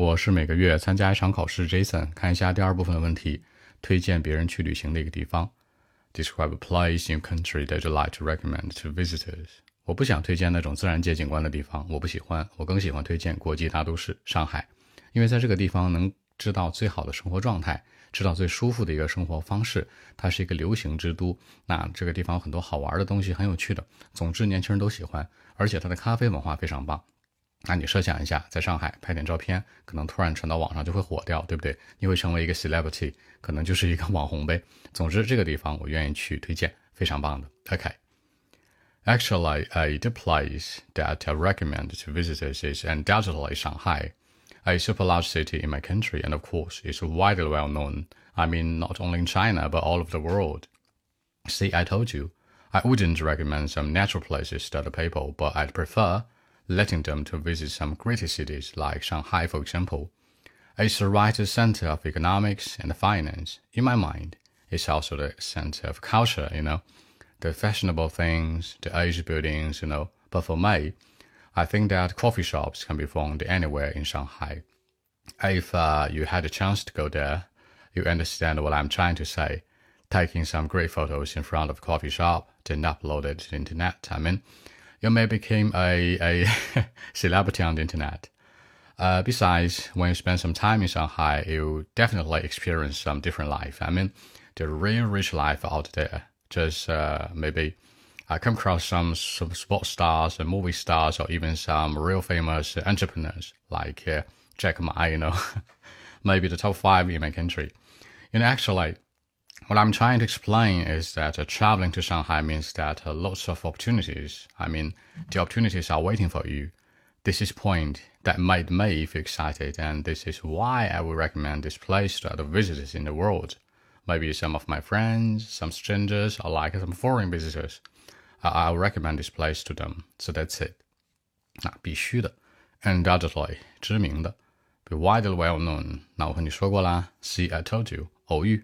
我是每个月参加一场考试，Jason。看一下第二部分的问题，推荐别人去旅行的一个地方。Describe a place in country that you like to recommend to visitors。我不想推荐那种自然界景观的地方，我不喜欢。我更喜欢推荐国际大都市上海，因为在这个地方能知道最好的生活状态，知道最舒服的一个生活方式。它是一个流行之都，那这个地方有很多好玩的东西，很有趣的。总之，年轻人都喜欢，而且它的咖啡文化非常棒。那你设想一下，在上海拍点照片，可能突然传到网上就会火掉，对不对？你会成为一个 celebrity，可能就是一个网红呗。总之，这个地方我愿意去推荐，非常棒的。OK。Actually, a the place that I recommend to visitors is undoubtedly Shanghai, a super large city in my country, and of course, it's widely well known. I mean, not only in China, but all over the world. See, I told you, I wouldn't recommend some natural places to other people, but I'd prefer letting them to visit some greater cities like Shanghai, for example. It's the right center of economics and finance. In my mind, it's also the center of culture, you know, the fashionable things, the age buildings, you know. But for me, I think that coffee shops can be found anywhere in Shanghai. If uh, you had a chance to go there, you understand what I'm trying to say. Taking some great photos in front of a coffee shop, then upload it to the internet. I mean, you may become a, a celebrity on the internet. Uh, besides, when you spend some time in Shanghai, you definitely experience some different life. I mean, the real rich life out there. Just uh, maybe I come across some, some sports stars and movie stars, or even some real famous entrepreneurs like uh, Jack Ma. You know, maybe the top five in my country. You know, actually, what I'm trying to explain is that uh, traveling to Shanghai means that uh, lots of opportunities. I mean, the opportunities are waiting for you. This is point that made me feel excited, and this is why I would recommend this place to other visitors in the world. Maybe some of my friends, some strangers, or like some foreign visitors. I'll recommend this place to them. So that's it. 那必须的，undoubtedly 知名的，be widely well known。那我和你说过啦，See I told you，偶遇